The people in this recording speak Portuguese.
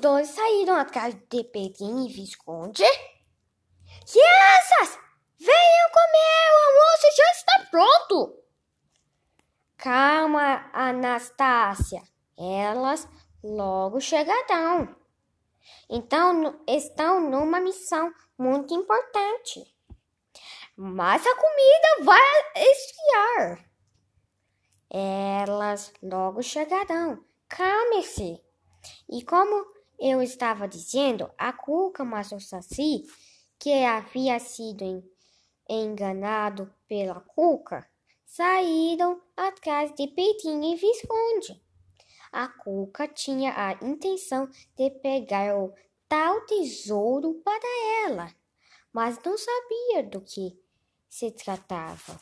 dois saíram atrás de Pedrinho e Visconde. Crianças, venham comer, o almoço já está pronto. Calma, Anastácia, elas logo chegarão. Então, estão numa missão muito importante. Mas a comida vai esfriar. Elas logo chegarão. Calme-se. E como eu estava dizendo, a Cuca mas o Saci, que havia sido enganado pela Cuca, saíram atrás de Peitinho e Visconde. A Cuca tinha a intenção de pegar o tal tesouro para ela, mas não sabia do que se tratava.